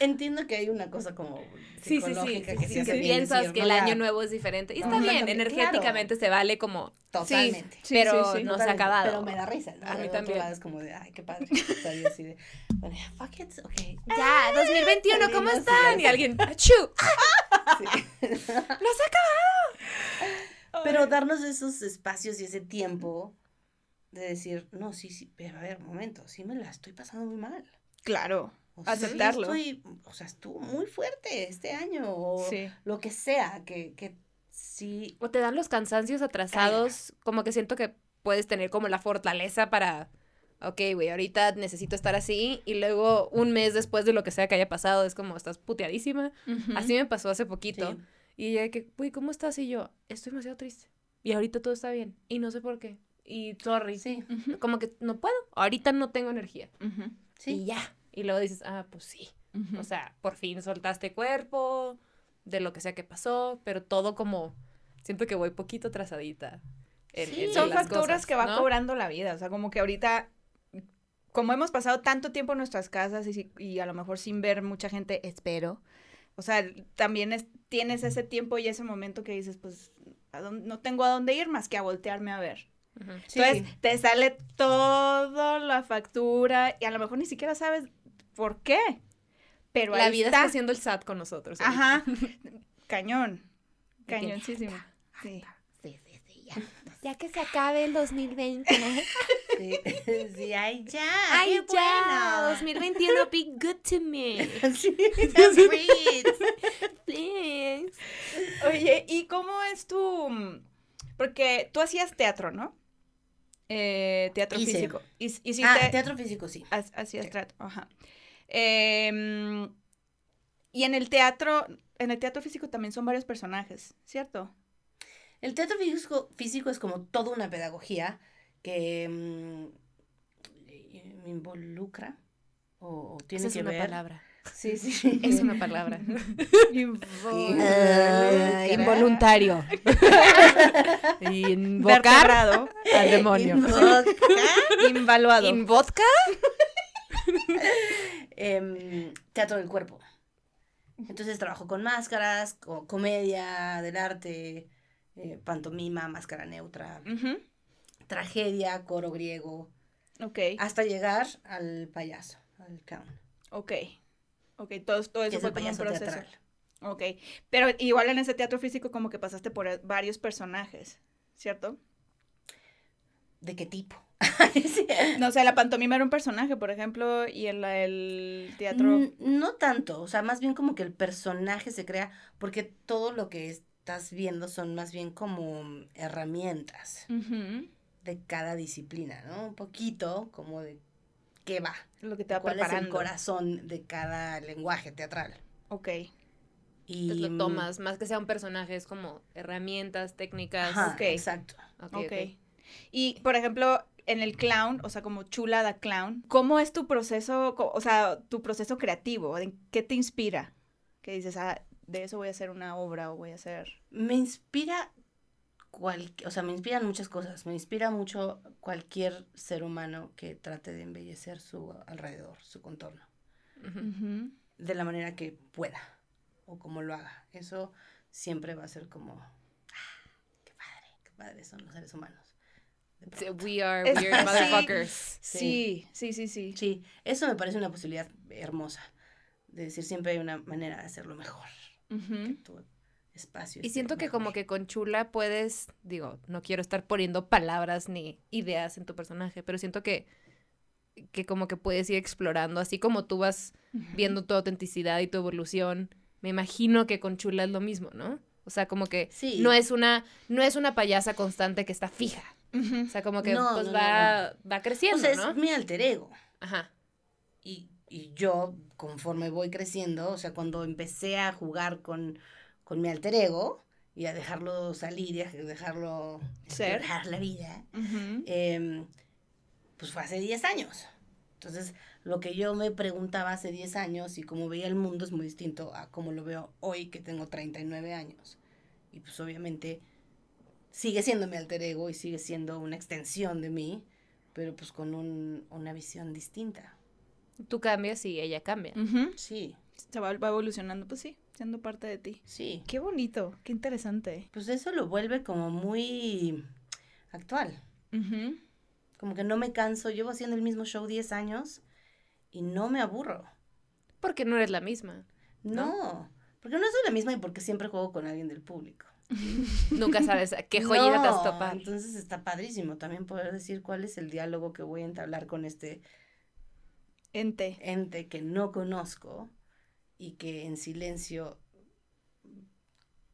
Entiendo que hay una cosa como Sí, sí, sí. psicológica sí, que piensas decir, que ¿no? el año nuevo es diferente. Y No, está bien, claro. energéticamente se vale como. Totalmente. Sí, pero no se ha acabado. Pero me da risa. ¿no? A mí también. Es como de, ay, qué padre. [LAUGHS] Yo así de, bueno, ya, fuck it, ok. Ya, 2021, ¿cómo están? Y alguien, ¡achú! [LAUGHS] ¡No se ha acabado! Pero darnos esos espacios y ese tiempo de decir, no, sí, sí, pero a ver, un momento, sí me la estoy pasando muy mal. Claro. O sea, Aceptarlo. estoy, o sea, estuvo muy fuerte este año, o Sí. lo que sea que, que sí, O te dan los cansancios atrasados, como que siento que puedes tener como la fortaleza para, ok, güey, ahorita necesito estar así, y luego un mes después de lo que sea que haya pasado, es como, estás puteadísima. Así me pasó hace poquito. sí. Y ella de que, güey, ¿cómo estás? Y yo, estoy demasiado triste. Y ahorita todo está bien. Y no sé por qué. Y sorry. Sí. Como que no puedo. Ahorita no tengo energía. Ujú. Y sí. ya. Y luego dices, ah, pues sí. O sea, por fin soltaste cuerpo, de lo que sea que pasó, pero todo como, siento que voy poquito atrasadita. en- Sí. en son las facturas cosas, que va ¿no? cobrando la vida. O sea, como que ahorita, como hemos pasado tanto tiempo en nuestras casas y, y a lo mejor sin ver mucha gente, espero. O sea, también es- tienes ese tiempo y ese momento que dices, pues, ¿a dónde- no tengo a dónde ir más que a voltearme a ver. Sí. Entonces, te sale toda la factura y a lo mejor ni siquiera sabes por qué. Pero La ahí vida está. haciendo el SAT con nosotros. ahorita. Ajá. [LAUGHS] Cañón. Cañoncísimo. Sí. Sí, sí, sí, ya. [LAUGHS] Ya que se acabe el 2020. Sí, [LAUGHS] sí, ay, ya. Ay, qué ya. bueno. 2021, be good to me. Sí. Please. Oye, ¿y cómo es tu...? Porque tú hacías teatro, ¿no? Eh, teatro Hice. físico. Hiciste... Ah, teatro físico, sí. ha- Hacías Sí. teatro, ajá. Em, y en el teatro, en el teatro físico también son varios personajes, ¿cierto? El teatro físico, físico es como toda una pedagogía que mm, eh, me involucra o, o tiene Esa es que una ver. palabra. Sí, sí. Es una palabra. [LAUGHS] Ah, involuntario. [LAUGHS] Invocar al demonio. Invoca, Invaluado. ¿In vodka? em, teatro del cuerpo. Entonces trabajo con máscaras, co- comedia del arte, eh, pantomima, máscara neutra, tragedia, coro griego, Ok, hasta llegar al payaso, al clown, ok. Ok, todo, todo eso es fue el como un proceso. teatral. Ok, pero igual en ese teatro físico como que pasaste por varios personajes, ¿cierto? ¿De qué tipo? [LAUGHS] No sé, la pantomima era un personaje, por ejemplo, y en la- el teatro... Mm, No tanto, o sea, más bien como que el personaje se crea, porque todo lo que estás viendo son más bien como herramientas de cada disciplina, ¿no? Un poquito como de qué va, Lo que te va cuál es el preparando. corazón de cada lenguaje teatral. Ok, Y Pues lo tomas, más que sea un personaje, es como herramientas, técnicas. Ajá, Ok. exacto. Ok, ok. ok. Y, por ejemplo, en el clown, o sea, como chula da clown, ¿cómo es tu proceso, o sea, tu proceso creativo? ¿En ¿Qué te inspira? Que dices, ah, de eso voy a hacer una obra o voy a hacer... Me inspira cual, o sea, me inspiran muchas cosas. Me inspira mucho cualquier ser humano que trate de embellecer su alrededor, su contorno, Ujú. Ujú. de la manera que pueda o como lo haga. Eso siempre va a ser como, ah, qué padre, qué padre son los seres humanos. We are weird [LAUGHS] motherfuckers. Sí, sí, sí, sí. Sí, eso me parece una posibilidad hermosa. De decir, siempre hay una manera de hacerlo mejor. Que Ujú. Espacio. Y siento que como que con Chula puedes, digo, no quiero estar poniendo palabras ni ideas en tu personaje, pero siento que, que como que puedes ir explorando, así como tú vas viendo tu autenticidad y tu evolución, me imagino que con Chula es lo mismo, ¿no? O sea, como que Sí. no es una, no es una payasa constante que está fija. O sea, como que No, pues no, no, va, va O creciendo, sea, es mi alter ego. Ajá. Y, y yo, conforme voy creciendo, o sea, cuando empecé a jugar con, con mi alter ego y a dejarlo salir y a dejarlo Ser. explorar la vida, em, pues fue hace 10 años. Entonces, lo que yo me preguntaba hace 10 años y cómo veía el mundo es muy distinto a cómo lo veo hoy, que tengo 39 años. Y pues obviamente sigue siendo mi alter ego y sigue siendo una extensión de mí, pero pues con un- una visión distinta. Tú cambias y ella cambia. Sí, Se va, va evolucionando, pues sí, siendo parte de ti. sí. Qué bonito, qué interesante. Pues eso lo vuelve como muy actual. Como que no me canso, llevo haciendo el mismo show 10 años y no me aburro. Porque no eres la misma. No, porque no soy la misma y porque siempre juego con alguien del público. [LAUGHS] Nunca sabes a qué joyita te No, topar. Entonces está padrísimo también poder decir cuál es el diálogo que voy a entablar con este Ente. ente que no conozco y que en silencio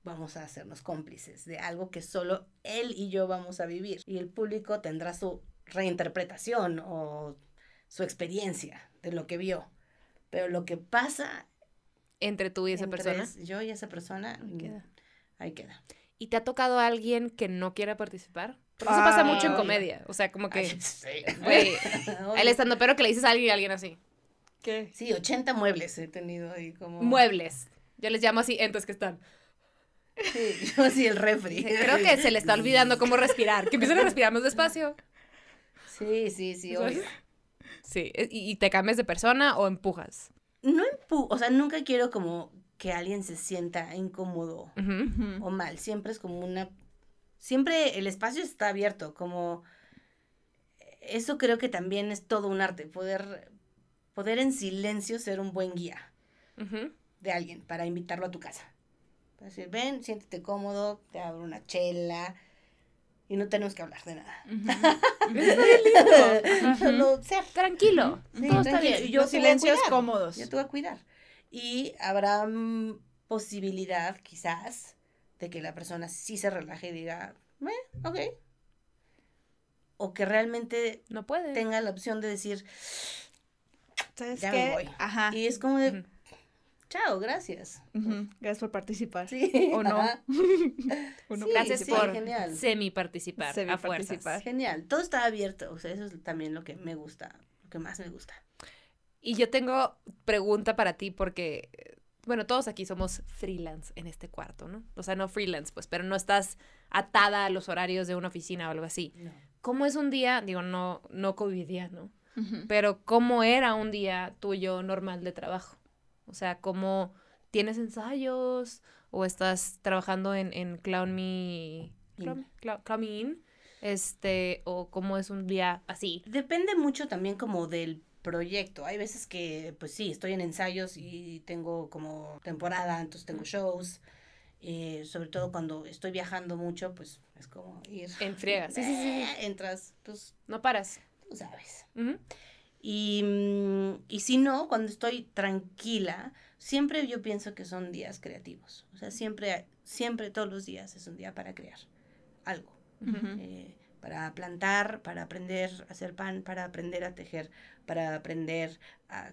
vamos a hacernos cómplices de algo que solo él y yo vamos a vivir. Y el público tendrá su reinterpretación o su experiencia de lo que vio. Pero lo que pasa Entre tú y esa entre persona. es- yo y esa persona, Ahí queda. ahí queda. ¿Y te ha tocado a alguien que no quiera participar? Porque eso pasa mucho en comedia. O sea, como que, Ay, sí. güey, [LAUGHS] el estando pero que le dices a alguien y alguien así. ¿Qué? Sí, 80 muebles he tenido ahí como... Muebles. Yo les llamo así entes que están. Sí, [LAUGHS] yo así el refri. Creo que se le está olvidando cómo respirar. Que empiecen a respirar más despacio. Sí, sí, sí, obvio. Sí. e- ¿Y, y te cambias de persona o empujas? No empu... O sea, nunca quiero como que alguien se sienta incómodo o mal. Siempre es como una... Siempre el espacio está abierto, como... Eso creo que también es todo un arte, poder, poder en silencio ser un buen guía de alguien para invitarlo a tu casa. Para decir, ven, siéntete cómodo, te abro una chela y no tenemos que hablar de nada. [LAUGHS] Solo ser. Tranquilo. Sí, Todo está bien. Y yo Los silencios cómodos. Yo te voy a cuidar. Y habrá mm, posibilidad, quizás, de que la persona sí se relaje y diga, eh, ok. O que realmente No puedes. tenga la opción de decir, ¿Sabes Ya qué? me voy. Ajá. y es como de, chao, gracias. Gracias por participar. Sí. [LAUGHS] O no. O [LAUGHS] no Sí, Gracias sí, por genial. semi-participar. Semi a fuerzas. participar. Genial. Todo está abierto. O sea, eso es también lo que me gusta, lo que más me gusta. Y yo tengo pregunta para ti porque, eh, bueno, todos aquí somos freelance en este cuarto, ¿no? O sea, no freelance, pues, pero no estás atada a los horarios de una oficina o algo así. No. ¿Cómo es un día, digo, no, no covidiano, Pero cómo era un día tuyo normal de trabajo? O sea, ¿cómo tienes ensayos o estás trabajando en, en Clown Me, Clown, Clown- Clown Me In? Este, o cómo es un día así. Depende mucho también como del proyecto. Hay veces que, pues sí, estoy en ensayos y tengo como temporada, entonces tengo shows. eh, sobre todo cuando estoy viajando mucho, pues es como ir. En friega. [LAUGHS] Sí, sí, sí, Entras, pues No paras. Tú sabes. Y, mm, y si no, cuando estoy tranquila, siempre yo pienso que son días creativos. O sea, siempre, siempre todos los días es un día para crear algo. Eh, para plantar, para aprender a hacer pan, para aprender a tejer, para aprender a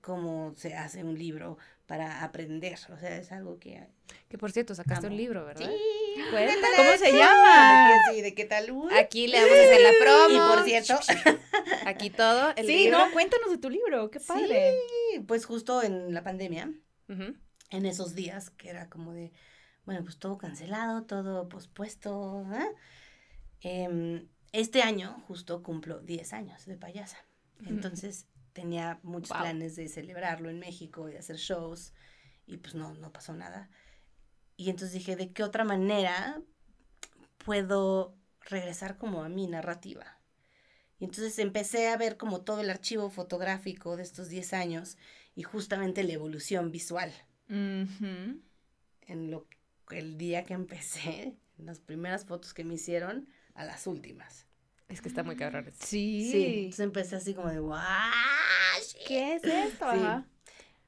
cómo se hace un libro, para aprender. O sea, es algo que... Que por cierto, sacaste un Amo. libro, ¿verdad? Sí, Cuéntale. ¿Cómo se llama? ¿De qué, sí, ¿de qué tal? Uy. Aquí le vamos a hacer la promo. Y por cierto, [LAUGHS] Aquí todo. El Sí, libro. no, cuéntanos de tu libro, qué padre. sí, pues justo en la pandemia, Ujú. en esos días que era como de, bueno, pues todo cancelado, todo pospuesto. ¿eh? Em, este año justo cumplo 10 años de payasa. Entonces tenía muchos Wow. planes de celebrarlo en México y de hacer shows y pues no, no pasó nada. Y entonces dije, ¿de qué otra manera puedo regresar como a mi narrativa? Y entonces empecé a ver como todo el archivo fotográfico de estos 10 años y justamente la evolución visual en lo el día que empecé, en las primeras fotos que me hicieron a las últimas. Es que está muy cabrón. Sí. Sí, entonces empecé así como de ¡guau! shit". ¿Qué es esto? Sí. Ajá.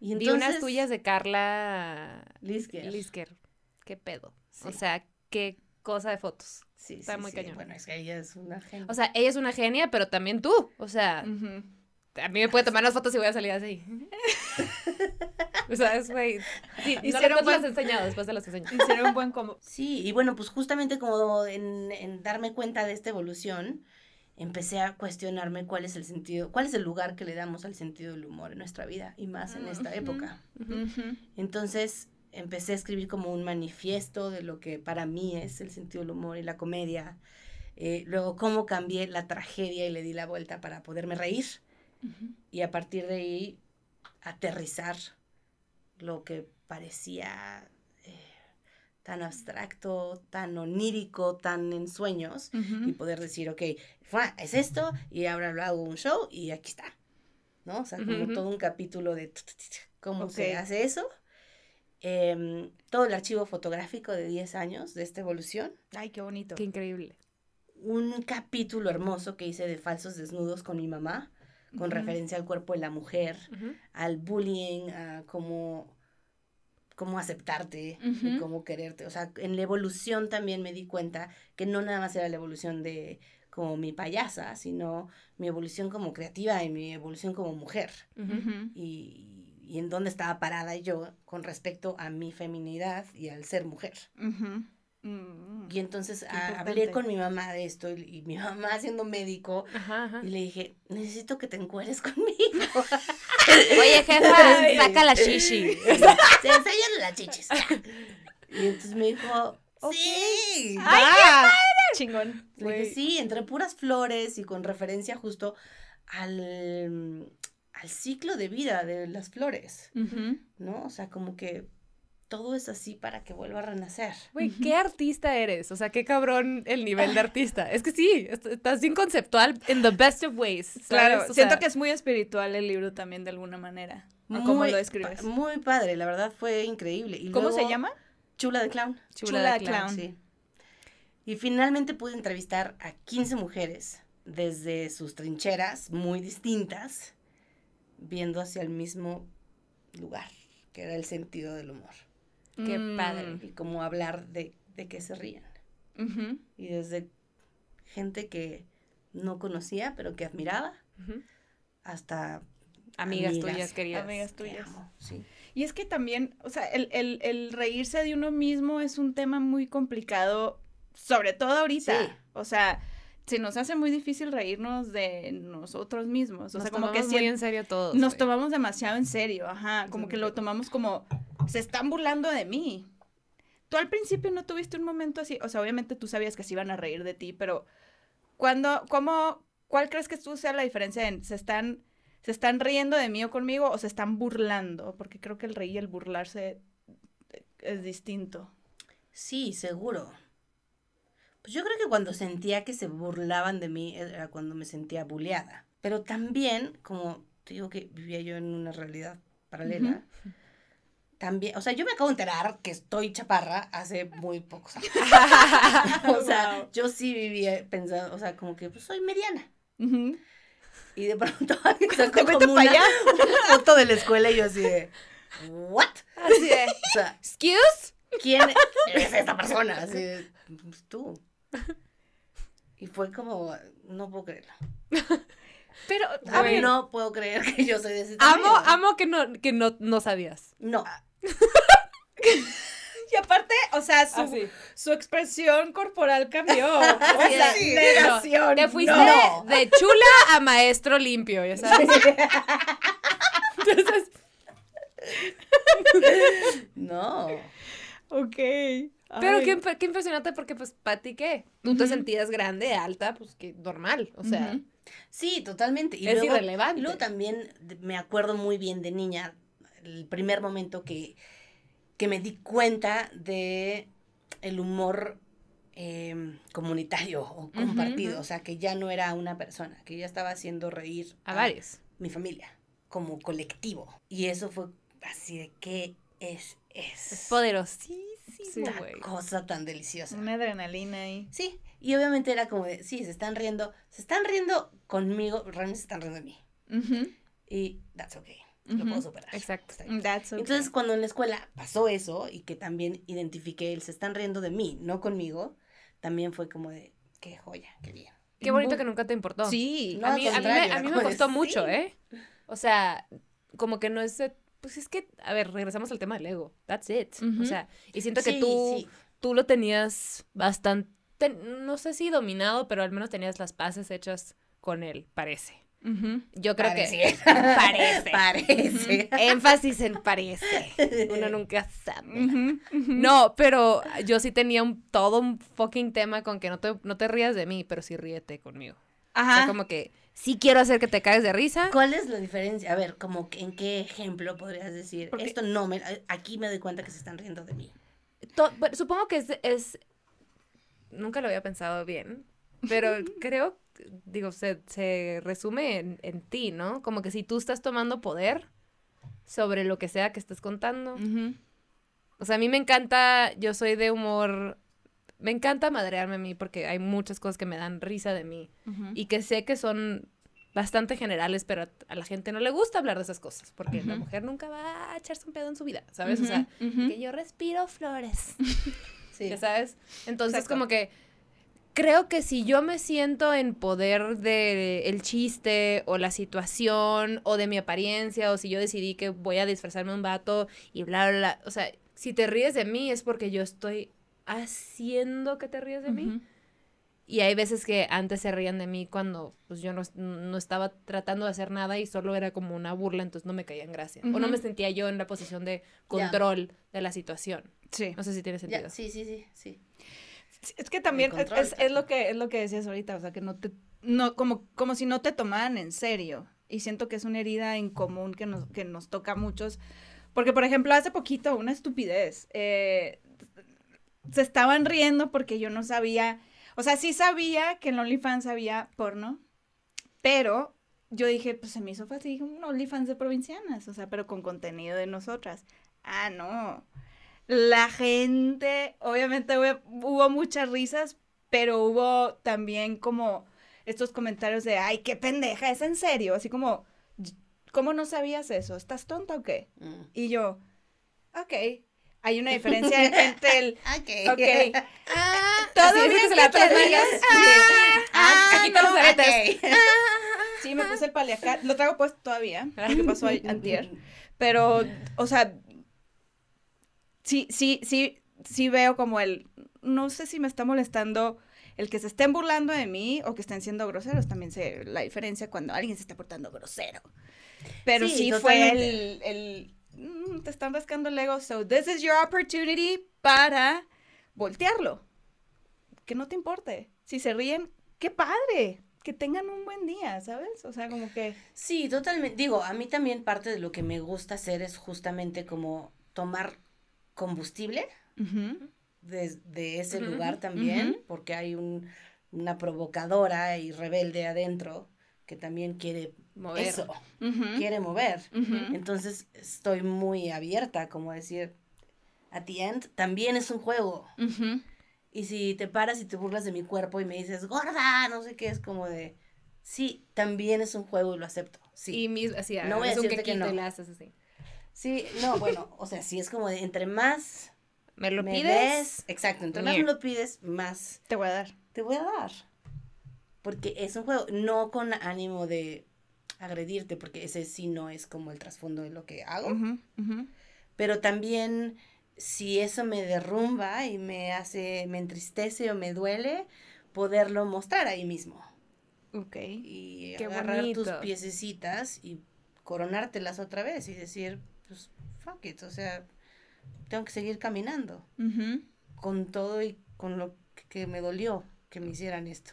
Y Vi unas entonces- tuyas de Carla Lisker. Lisker. ¿Qué pedo? O sea, qué cosa de fotos. Sí, está sí, muy sí. cañón. Bueno, es que ella es una genia. O sea, ella es una genia, pero también tú. O sea, a mí me puede tomar las fotos y voy a salir así. o sea, es güey. Sí, no, Hicieron te buen- las he enseñado, después te las enseño. Hicieron un buen combo. Sí, y bueno, pues justamente como en, en darme cuenta de esta evolución, empecé a cuestionarme cuál es el sentido, cuál es el lugar que le damos al sentido del humor en nuestra vida y más en esta época. Entonces empecé a escribir como un manifiesto de lo que para mí es el sentido del humor y la comedia. Eh, luego cómo cambié la tragedia y le di la vuelta para poderme reír. Y a partir de ahí aterrizar lo que parecía tan abstracto, tan onírico, tan en sueños. Ujú. Y poder decir, ok, es esto y ahora lo hago un show y aquí está. ¿No? O sea, como Ujú, ujú. todo un capítulo de cómo se Ok. hace eso. Em, todo el archivo fotográfico de 10 años de esta evolución. Ay, qué bonito. Qué increíble. Un capítulo hermoso que hice de falsos desnudos con mi mamá, con Ujú. referencia al cuerpo de la mujer, al bullying, a cómo cómo aceptarte y cómo quererte. O sea, en la evolución también me di cuenta que no nada más era la evolución de como mi payasa, sino mi evolución como creativa y mi evolución como mujer. Y, y en dónde estaba parada yo con respecto a mi feminidad y al ser mujer. Mm. Y entonces a- hablé con mi mamá de esto y, y mi mamá [LAUGHS] siendo médico Ajá, ajá. y le dije, necesito que te encueres [LAUGHS] conmigo. [LAUGHS] Oye, jefa, saca la shishi. Se enseñan las chichis. Y entonces me dijo, sí. ¡Ay, Chingón. Le dije, sí, entre puras flores y con referencia justo al, al ciclo de vida de las flores. ¿no? O sea, como que todo es así para que vuelva a renacer. Güey, ¿qué artista eres? O sea, qué cabrón el nivel de artista. Es que sí, est- estás bien conceptual in the best of ways. ¿sabes? Claro, O siento sea, que es muy espiritual el libro también de alguna manera. ¿O ¿Cómo lo describes? pa- Muy padre, la verdad fue increíble. Y ¿Cómo se llama? Chula de Clown. Chula de Clown. Sí. Y finalmente pude entrevistar a 15 mujeres desde sus trincheras muy distintas, viendo hacia el mismo lugar, que era el sentido del humor. Qué Mm. padre. Y cómo hablar de, de que se rían. Y desde gente que no conocía, pero que admiraba, hasta Amigas, Amigas. tuyas queridas. Amigas tuyas. amo, sí. Y es que también, o sea, el, el- el reírse de uno mismo es un tema muy complicado, sobre todo ahorita. Sí. O sea, se nos hace muy difícil reírnos de nosotros mismos. O Nos sea, como que tomamos muy si en serio todos. nos tomamos demasiado en serio, ajá, como que lo tomamos como, se están burlando de mí. Tú al principio no tuviste un momento así, o sea, obviamente tú sabías que se iban a reír de ti, pero cuando, cómo, cuál crees que tú sea la diferencia en, se están, se están riendo de mí o conmigo o se están burlando? Porque creo que el reír y el burlarse es distinto. Sí, seguro. Pues yo creo que cuando sentía que se burlaban de mí era cuando me sentía bulleada. Pero también, como te digo que vivía yo en una realidad paralela, también, o sea, yo me acabo de enterar que estoy chaparra hace muy pocos [LAUGHS] años. [LAUGHS] o sea, Wow. yo sí vivía pensando, o sea, como que pues, soy mediana. Y de pronto [LAUGHS] alguien sacó como una, allá. una foto de la escuela y yo así de, ¿what? Así de, O sea, ¿excuse? ¿quién es esta persona? Así de, pues tú. Y fue como, no puedo creerlo. Pero, A ver, no puedo creer que yo soy de ese amo, tamaño. amo que no, que no, no sabías. No, Y aparte, o sea, su, Así. su expresión corporal cambió. [LAUGHS] O sea, de, negación. Te fuiste no. de chula a maestro limpio, ya sabes. Entonces, no. Ok. pero qué, qué impresionante porque, pues, ¿para ti qué? Tú te sentías grande, alta, pues, que normal, o sea. Sí, totalmente. Y Es luego, irrelevante. y luego también me acuerdo muy bien de niña, el primer momento que, que me di cuenta de el humor em, comunitario o compartido. O sea, que ya no era una persona, que ya estaba haciendo reír A varios. mi familia como colectivo. Y eso fue así de qué es, es. Es poderosísimo, güey. cosa tan deliciosa. Una adrenalina ahí. Sí, y obviamente era como de, sí, se están riendo, se están riendo conmigo, realmente se están riendo de mí. Y that's okay, lo puedo superar. exacto. Okay. Entonces, cuando en la escuela pasó eso y que también identifiqué el se están riendo de mí, no conmigo, también fue como de, qué joya, qué bien. Qué bonito que nunca te importó. Sí. No, a mí, a mí, me, a mí me costó [LAUGHS] sí. mucho, ¿eh? O sea, como que no es... Pues es que, a ver, regresamos al tema del ego. That's it. O sea, y siento que Sí, tú, sí. tú lo tenías bastante, no sé si dominado, pero al menos tenías las paces hechas con él, parece. Yo creo que... Parece. [LAUGHS] Parece. Énfasis en parece. Uno nunca sabe. No, pero yo sí tenía un, todo un fucking tema con que no te, no te rías de mí, pero sí ríete conmigo. O Ajá. sea, como que sí quiero hacer que te caes de risa. ¿Cuál es la diferencia? A ver, como que en qué ejemplo podrías decir, Porque- esto no me, aquí me doy cuenta que se están riendo de mí. To- supongo que es, es- Nunca lo había pensado bien, pero [LAUGHS] creo, digo, se, se resume en, en ti, ¿no? Como que si tú estás tomando poder sobre lo que sea que estés contando. Ujú. O sea, a mí me encanta, yo soy de humor, me encanta madrearme a mí porque hay muchas cosas que me dan risa de mí y que sé que son bastante generales, pero a, la gente no le gusta hablar de esas cosas, porque la mujer nunca va a echarse un pedo en su vida, ¿sabes? O sea, que yo respiro flores. [LAUGHS] Sí. ya sabes. Entonces, Exacto. como que creo que si yo me siento en poder de el chiste o la situación o de mi apariencia o si yo decidí que voy a disfrazarme un vato y bla, bla, bla, o sea, si te ríes de mí es porque yo estoy haciendo que te ríes de mí. Ujú. Y hay veces que antes se rían de mí cuando pues yo no, no estaba tratando de hacer nada y solo era como una burla, entonces no me caía en gracia. O no me sentía yo en la posición de control de la situación. Sí. No sé si tiene sentido. Sí, sí, sí, sí. Es que también control, es- es lo que es lo que decías ahorita, o sea, que no te no como como si no te tomaran en serio y siento que es una herida en común que nos que nos toca a muchos, porque por ejemplo hace poquito una estupidez eh, se estaban riendo porque yo no sabía, o sea, sí sabía que en OnlyFans había porno, pero yo dije, pues se me hizo fácil, un OnlyFans de provincianas, o sea, pero con contenido de nosotras. Ah, no. La gente, obviamente hubo, hubo muchas risas, pero hubo también como estos comentarios de, ay, qué pendeja, es en serio, así como, ¿cómo no sabías eso? ¿Estás tonta o qué? Mm. Y yo, ok, hay una diferencia [LAUGHS] entre el, Ok. ok, Ah, Todo bien que se nalgas. Ah, aquí no, los aretes. ok. [LAUGHS] sí, me puse el paliacat, lo traigo puesto todavía, porque pasó a- antier, [LAUGHS] pero, o sea, sí, sí, sí, sí veo como el, no sé si me está molestando el que se estén burlando de mí o que estén siendo groseros, también sé la diferencia cuando alguien se está portando grosero. Pero sí, Sí, fue el "Mm, te están rascando el ego, so this is your opportunity para voltearlo. Que no te importe. Si se ríen, qué padre. Que tengan un buen día, ¿sabes? O sea, como que... Sí, totalmente. Digo, a mí también parte de lo que me gusta hacer es justamente como tomar combustible ujú, de, de ese lugar también, porque hay un, una provocadora y rebelde adentro que también quiere Mover. eso, quiere mover. Entonces estoy muy abierta, como decir, at the end también es un juego. Y si te paras y te burlas de mi cuerpo y me dices, gorda, no sé qué, es como de, sí, también es un juego y lo acepto. Sí. Y mis, así, No voy a decirte que no. le haces así. Sí, no, bueno, o sea, sí es como de entre más ¿Me lo me pides? des, exacto, entre más me lo pides, más Te voy a dar. te voy a dar. Porque es un juego, no con ánimo de agredirte, porque ese sí no es como el trasfondo de lo que hago. Pero también si eso me derrumba y me hace, me entristece o me duele, poderlo mostrar ahí mismo. Ok. Y Qué agarrar tus bonito. piececitas y coronártelas otra vez y decir, pues, fuck it, o sea, tengo que seguir caminando con todo y con lo que me dolió que me hicieran esto.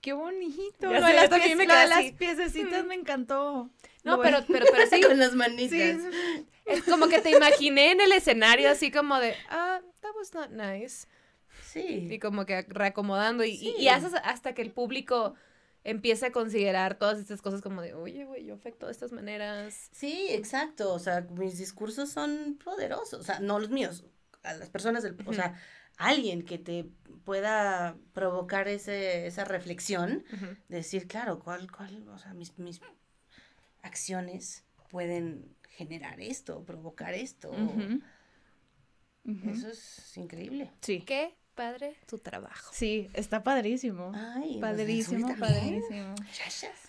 Qué bonito. Ya Lo sé, de las, pies- me lo de las piececitas me encantó. No, pero, pero, pero sí, [LAUGHS] con las manitas. Sí, es como que te imaginé en el escenario así como de, ah, that was not nice. Y Sí. como que reacomodando y, y- y haces hasta que el público empiece a considerar todas estas cosas como de, oye, güey, yo afecto de estas maneras. Sí, exacto. O sea, mis discursos son poderosos. O sea, no los míos. A las personas del. O sea, alguien que te pueda provocar ese, esa reflexión. Decir, claro, ¿cuál, cuál? O sea, mis, mis acciones pueden generar esto, provocar esto. Eso es increíble. Sí. Qué padre tu trabajo. Sí, está padrísimo. Ay, padrísimo, pues, padrísimo.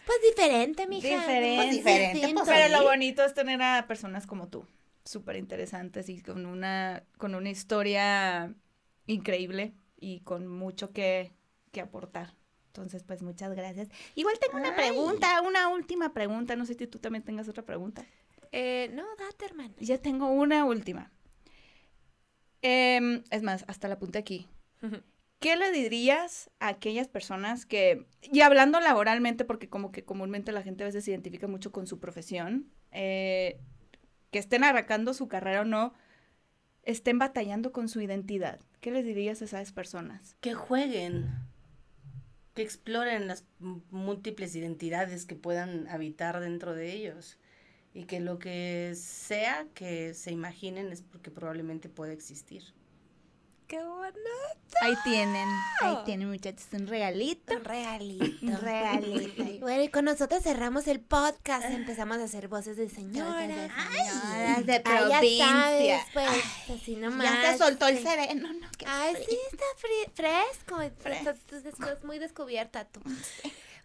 Pues diferente, mija. Diferente. Pues diferente, pues, Pero lo bonito es tener a personas como tú, súper interesantes y con una, con una historia increíble y con mucho que, que aportar. Entonces, pues muchas gracias. Igual tengo una Ay. pregunta, una última pregunta. No sé si tú también tengas otra pregunta. Eh, no, date, hermano. Ya tengo una última. Em, es más, hasta la apunté aquí. ¿Qué le dirías a aquellas personas que, y hablando laboralmente, porque como que comúnmente la gente a veces se identifica mucho con su profesión, eh, que estén arrancando su carrera o no, estén batallando con su identidad? ¿Qué les dirías a esas personas? Que jueguen, que exploren las múltiples identidades que puedan habitar dentro de ellos y que lo que sea que se imaginen es porque probablemente puede existir. Qué bonito. Ahí tienen, ahí tienen muchachos un regalito. Un regalito. Un regalito. [LAUGHS] Bueno, y con nosotros cerramos el podcast. Empezamos a hacer voces de señora. Señoras de Ay, ya provincia. sabes, pues, así nomás. Ya se soltó el sereno, ¿no? Qué Ay, frío. sí, está fresco. Fresco. Estás muy descubierta tú.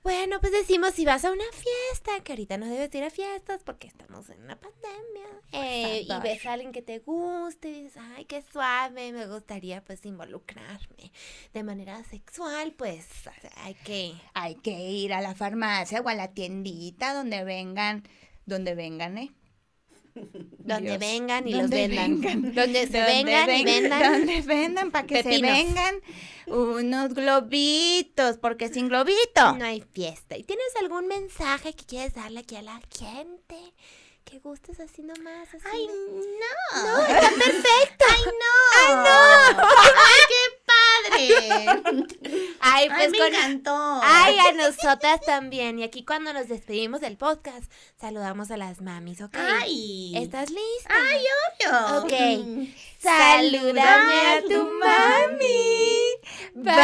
Bueno, pues decimos, si vas a una fiesta, que ahorita no debes ir a fiestas porque estamos en una pandemia, eh, y ves a alguien que te guste y dices, ay, qué suave, me gustaría pues involucrarme de manera sexual, pues hay que... Hay que ir a la farmacia o a la tiendita donde vengan, donde vengan, ¿eh? [LAUGHS] Donde Dios. vengan y los vendan. vengan. Donde se Donde vengan y ven- vendan. Donde vendan para que Pepinos. se vengan unos globitos, porque sin globito. No hay fiesta. ¿Y tienes algún mensaje que quieres darle aquí a la gente? Que gustes así nomás, así. Ay, no. No, está perfecto. [LAUGHS] Ay, no. Ay, qué padre. Ay, [LAUGHS] Ay, pues me con... encantó. Ay, a nosotras también. Y aquí cuando nos despedimos del podcast, saludamos a las mamis, ¿ok? Ay. ¿Estás lista? Ay, obvio. Ok. [LAUGHS] Salúdame a tu mami. Bye.